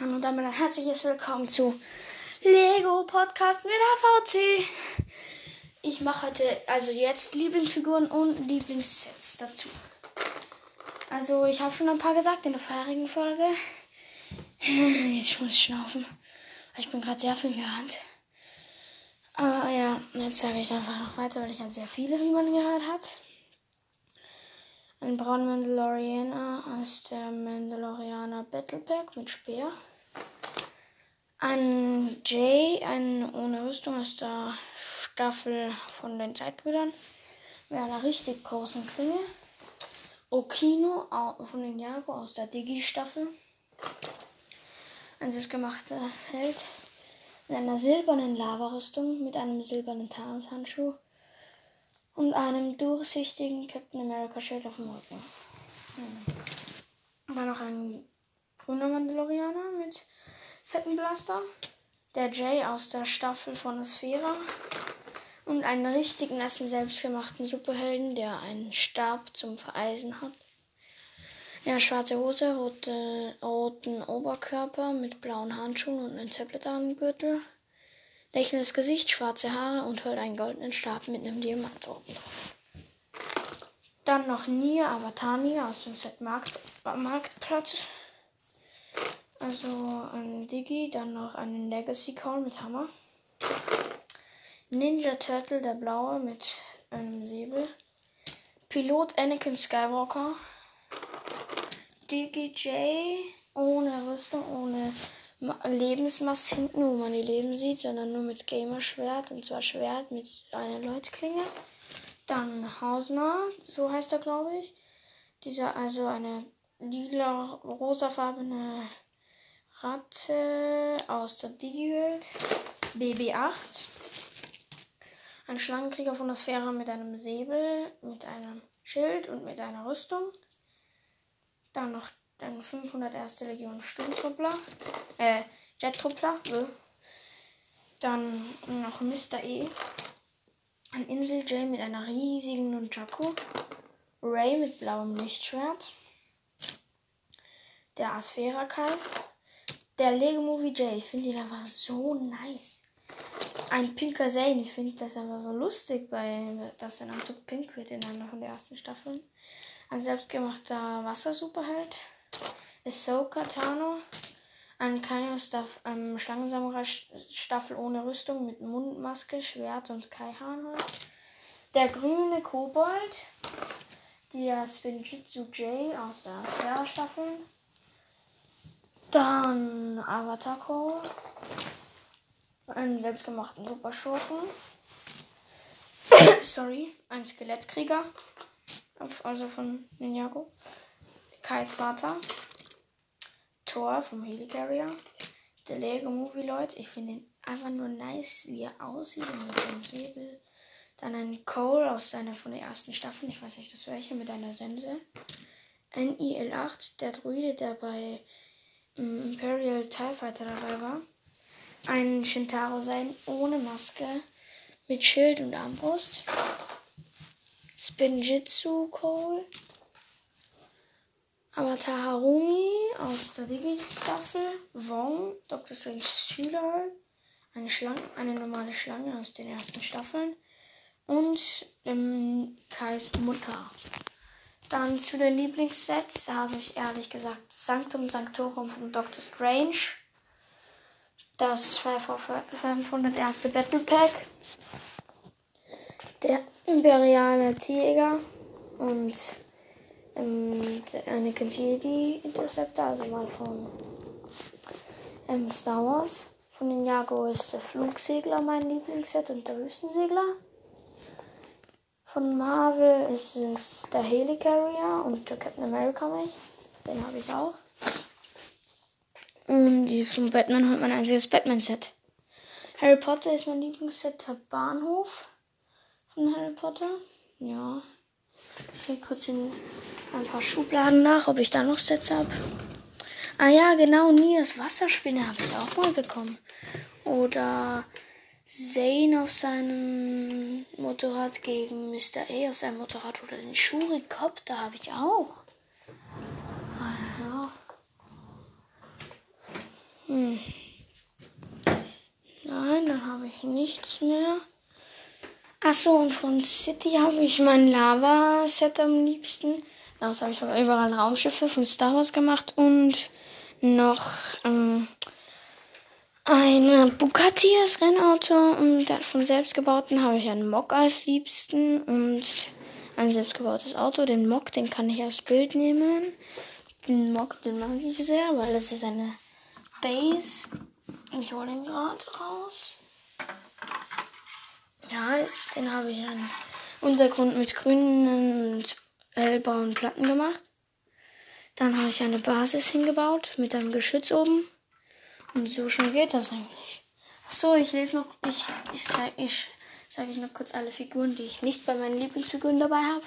Und damit ein herzliches Willkommen zu Lego Podcast mit AVC. Ich mache heute also jetzt Lieblingsfiguren und Lieblingssets dazu. Also ich habe schon ein paar gesagt in der vorherigen Folge. Jetzt muss ich schnaufen. Ich bin gerade sehr viel gerannt. Aber ja, jetzt sage ich einfach noch weiter, weil ich habe sehr viele, man gehört hat. Ein brauner Mandalorianer aus der Mandalorianer Battle Pack mit Speer. Ein Jay, ein ohne Rüstung aus der Staffel von den Zeitbrüdern. Mit einer richtig großen Klinge. Okino von den Jago aus der Digi-Staffel. Ein selbstgemachter Held mit einer silbernen Lava-Rüstung, mit einem silbernen Thanos-Handschuh und einem durchsichtigen Captain America Schild auf dem Rücken. Hm. Dann noch ein grüner Mandalorianer mit fetten Blaster. Der Jay aus der Staffel von Asphera. Und einen richtig nassen, selbstgemachten Superhelden, der einen Stab zum Vereisen hat. Ja, schwarze Hose, rote, roten Oberkörper mit blauen Handschuhen und ein Tablet am Gürtel. Lächelndes Gesicht, schwarze Haare und hält einen goldenen Stab mit einem Diamant oben drauf. Dann noch Nia Avatani aus dem Set Markt, Marktplatz. Also ein Digi, dann noch einen Legacy Call mit Hammer. Ninja Turtle, der blaue mit einem Säbel. Pilot Anakin Skywalker. Digi J ohne Rüstung, ohne Lebensmast hinten, wo man die Leben sieht, sondern nur mit Gamerschwert und zwar Schwert mit einer Leutklinge. Dann Hausner, so heißt er glaube ich. Dieser also eine lila rosafarbene Ratte aus der Digi-Welt. BB8. Ein Schlangenkrieger von der Sphäre mit einem Säbel, mit einem Schild und mit einer Rüstung. Dann noch ein 501. Legion Sturmtruppler. Äh, Jet-Truppler. So. Dann noch Mr. E. Ein Insel-J mit einer riesigen Nunchaku. Ray mit blauem Lichtschwert. Der Asphera Kai. Der Lego Movie J. Ich finde ihn einfach so nice. Ein pinker Zane. Ich finde das einfach so lustig, bei, dass sein Anzug pink wird in einer von der ersten Staffeln. Ein selbstgemachter Wassersuperheld. Ahsoka Tano. Ein ähm, Schlangensamurai Staffel ohne Rüstung mit Mundmaske, Schwert und Kaihahn. Der grüne Kobold. Der Spinjitzu J aus der Sphäre Staffel. Dann Avatar Code. Einen selbstgemachten Superschurken. Sorry, ein Skelettkrieger. Also von Ninjago. Kais Vater. Thor vom Helicarrier. Der Lego Movie Leute. Ich finde ihn einfach nur nice, wie er aussieht mit seinem Säbel. Dann ein Cole aus seiner von der ersten Staffel. Ich weiß nicht, das welche, mit einer Sense. Ein IL-8, der Druide, der bei Imperial TIE Fighter dabei war. Ein Shintaro sein ohne Maske mit Schild und Armbrust. Spinjitzu Cole. Avatar Harumi aus der Digi-Staffel. Wong, Dr. Strange Schüler. Eine Schlange, eine normale Schlange aus den ersten Staffeln. Und ähm, Kais Mutter. Dann zu den Lieblingssets habe ich ehrlich gesagt Sanctum Sanctorum von Doctor Strange. Das 501. Battle Pack. Der Imperiale Tiger und ähm, Anakin Jedi Interceptor, also mal von ähm, Star Wars. Von den Jago ist der Flugsegler mein Lieblingsset und der Wüstensegler. Von Marvel ist es der Helicarrier und der Captain America mich. Den habe ich auch. Und von Batman hat mein einziges Batman-Set. Harry Potter ist mein Lieblingsset, der Bahnhof von Harry Potter. Ja. Ich gehe kurz in ein paar Schubladen nach, ob ich da noch Sets habe. Ah ja, genau, Nias Wasserspinne habe ich auch mal bekommen. Oder Zane auf seinem Motorrad gegen Mr. A auf seinem Motorrad. Oder den Shurikopter habe ich auch. Ah, ja. Hm. Nein, dann habe ich nichts mehr. Achso, und von City habe ich mein Lava-Set am liebsten. Daraus habe ich aber überall Raumschiffe von Star Wars gemacht und noch ähm, ein Bugatti als Rennauto und von selbstgebauten habe ich einen Mock als liebsten und ein selbstgebautes Auto. Den Mock, den kann ich als Bild nehmen. Den Mock, den mag ich sehr, weil das ist eine Base. Ich hole den gerade raus. Ja, den habe ich einen Untergrund mit grünen und hellbraunen Platten gemacht. Dann habe ich eine Basis hingebaut mit einem Geschütz oben. Und so schon geht das eigentlich. Achso, ich lese noch, ich, ich, ich sage ich noch kurz alle Figuren, die ich nicht bei meinen Lieblingsfiguren dabei habe.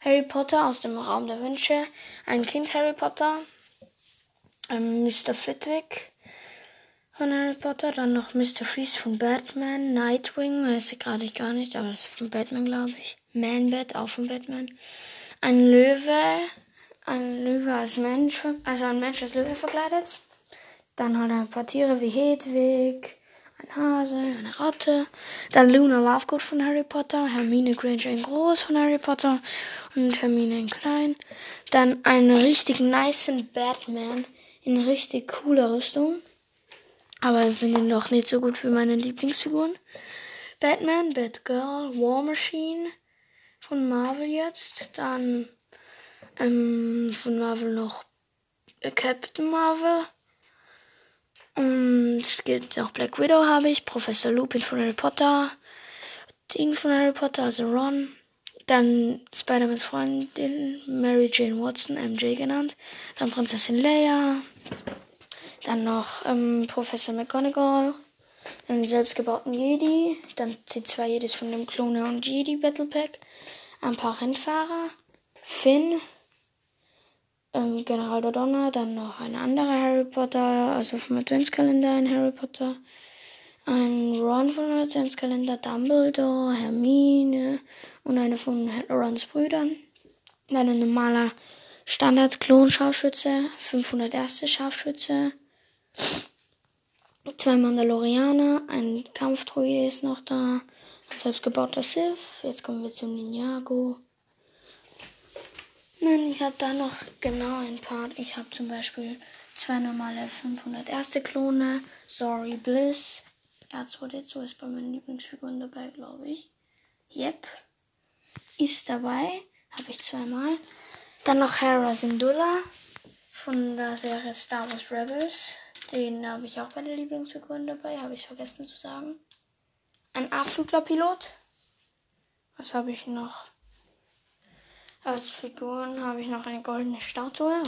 Harry Potter aus dem Raum der Wünsche, ein Kind Harry Potter, ähm, Mr. Flitwick von Harry Potter, dann noch Mr. Freeze von Batman, Nightwing, weiß ich gerade gar nicht, aber das ist von Batman, glaube ich. Man-Bat, auch von Batman. Ein Löwe, ein Löwe als Mensch, also ein Mensch als Löwe verkleidet. Dann halt ein paar Tiere wie Hedwig, ein Hase, eine Ratte. Dann Luna Lovegood von Harry Potter, Hermine Granger in groß von Harry Potter und Hermine in klein. Dann einen richtig nice Batman in richtig cooler Rüstung. Aber ich finde ihn doch nicht so gut für meine Lieblingsfiguren. Batman, Batgirl, War Machine von Marvel jetzt. Dann ähm, von Marvel noch Captain Marvel. Und es gibt auch Black Widow habe ich, Professor Lupin von Harry Potter, Dings von Harry Potter, also Ron. Dann Spider-Mans Freundin, Mary Jane Watson, MJ genannt. Dann Prinzessin Leia. Dann noch ähm, Professor McGonagall. Einen selbstgebauten Jedi. Dann die zwei Jedis von dem Klone und Jedi Battle Pack. Ein paar Rennfahrer. Finn, ähm, General Dodonna, dann noch ein anderer Harry Potter, also vom Adventskalender ein Harry Potter, ein Ron vom Adventskalender, Dumbledore, Hermine und eine von Rons Brüdern. Dann ein normaler Standard-Klon-Scharfschütze, 501. Scharfschütze, zwei Mandalorianer, ein Kampfdruide ist noch da, ein selbstgebauter Sith. Jetzt kommen wir zu Ninjago. Nein, ich habe da noch genau ein paar. Ich habe zum Beispiel zwei normale 501. Klone. Sorry Bliss. R2D2 ist bei meinen Lieblingsfiguren dabei, glaube ich. Yep. Ist dabei. Habe ich zweimal. Dann noch Hera Syndulla von der Serie Star Wars Rebels. Den habe ich auch bei den Lieblingsfiguren dabei. Habe ich vergessen zu sagen. Ein A-Fluglerpilot. Was habe ich noch? Als Figuren habe ich noch eine goldene Statue.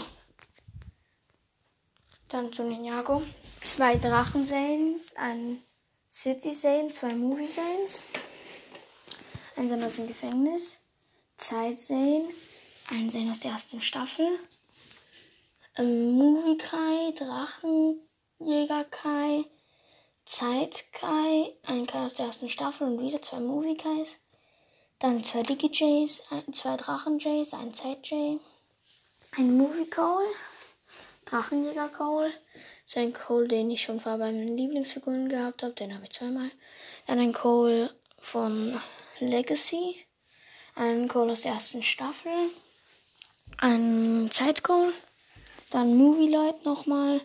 Dann zu Ninjago. Zwei Drachen-Saints, ein City-Saint, zwei Movie-Saints. Ein Saint aus dem Gefängnis. Zeit-Saint, ein Saint aus der ersten Staffel. Movie-Kai, Drachenjäger-Kai, Zeit-Kai, ein Kai aus der ersten Staffel und wieder zwei Movie-Kais. Dann zwei Digi-Jays, zwei Drachen-Jays, ein Zeit-Jay, ein Movie-Call, Drachenjäger-Call, so ein Call, den ich schon vor bei meinen Lieblingsfiguren gehabt habe, den habe ich zweimal. Dann ein Call von Legacy, ein Call aus der ersten Staffel, ein Zeit-Call, dann Movie-Lloyd nochmal,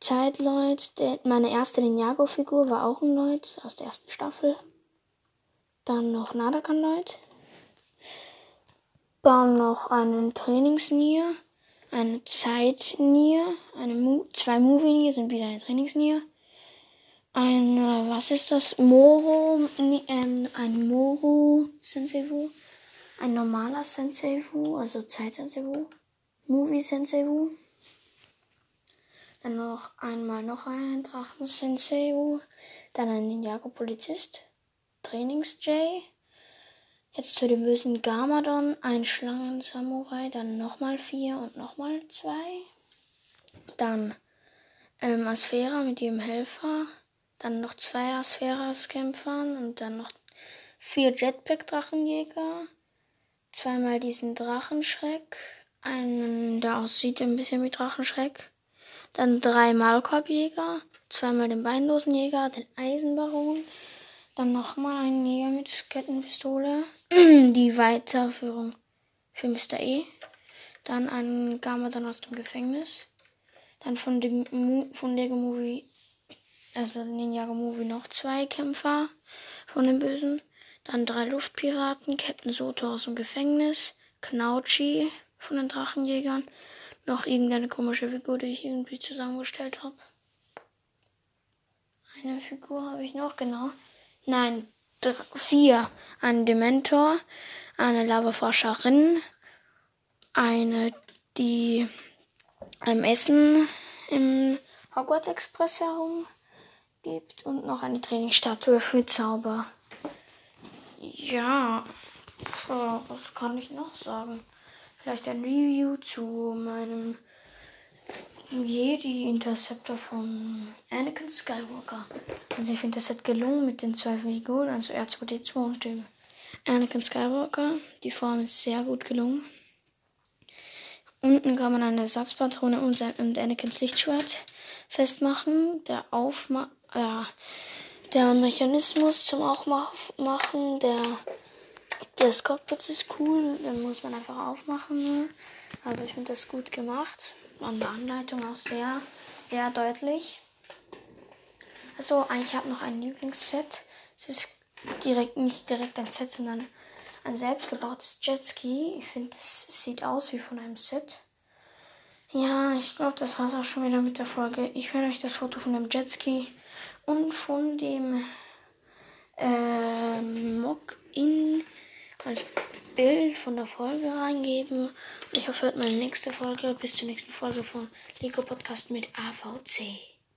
Zeit-Lloyd, meine erste Ninjago-Figur war auch ein Lloyd aus der ersten Staffel. Dann noch Nadakan Light. Dann noch einen Trainingsnier. Eine Zeitnier. Eine Mo zwei Movie-Nier sind wieder eine Trainingsnier. Ein, was ist das? Moro, ähm, ein Moro Senseiwu. Ein normaler Senseiwu, also Zeit Senseiwu. Movie Senseiwu. Dann noch einmal noch einen Drachen Senseiwu. Dann ein Ninjago Polizist. Trainings-Jay. Jetzt zu dem bösen Gamadon, ein Schlangen-Samurai, dann nochmal vier und nochmal zwei. Dann ähm, Asphera mit ihrem Helfer. Dann noch zwei Asferas-Kämpfern und dann noch vier Jetpack-Drachenjäger. Zweimal diesen Drachenschreck. Einen, der aussieht ein bisschen wie Drachenschreck. Dann drei Maulkorbjäger, zweimal den beinlosen Jäger, den Eisenbaron, dann nochmal einen Jäger mit Kettenpistole, die Weiterführung für Mr. E, dann einen Gamadon aus dem Gefängnis, dann von dem von Lego Movie, also Ninjago Movie noch zwei Kämpfer von den Bösen, dann drei Luftpiraten, Captain Soto aus dem Gefängnis, Knauchi von den Drachenjägern, noch irgendeine komische Figur, die ich irgendwie zusammengestellt habe. Eine Figur habe ich noch, genau. Nein, vier. Ein Dementor, eine Lavaforscherin, eine, die einem Essen im Hogwarts Express herum gibt und noch eine Trainingsstatue für Zauber. Ja, was kann ich noch sagen? Vielleicht ein Review zu meinem Jedi Interceptor von Anakin Skywalker. Also ich finde das hat gelungen mit den zwei Figuren, also R2D2 und dem Anakin Skywalker. Die Form ist sehr gut gelungen. Unten kann man eine Ersatzpatrone und, und Anakins Lichtschwert festmachen. Der Aufma äh, der Mechanismus zum Aufmachen der des Cockpits ist cool, den muss man einfach aufmachen. Aber ich finde das gut gemacht. An der Anleitung auch sehr, sehr deutlich. Also eigentlich habe ich noch ein Lieblingsset. Es ist direkt nicht direkt ein Set, sondern ein selbstgebautes Jetski. Ich finde, es sieht aus wie von einem Set. Ja, ich glaube, das war es auch schon wieder mit der Folge. Ich werde euch das Foto von dem Jetski und von dem äh, Mock-In als Bild von der Folge reingeben. Ich hoffe, hört meine nächste Folge. Bis zur nächsten Folge von Lego Podcast mit AVC.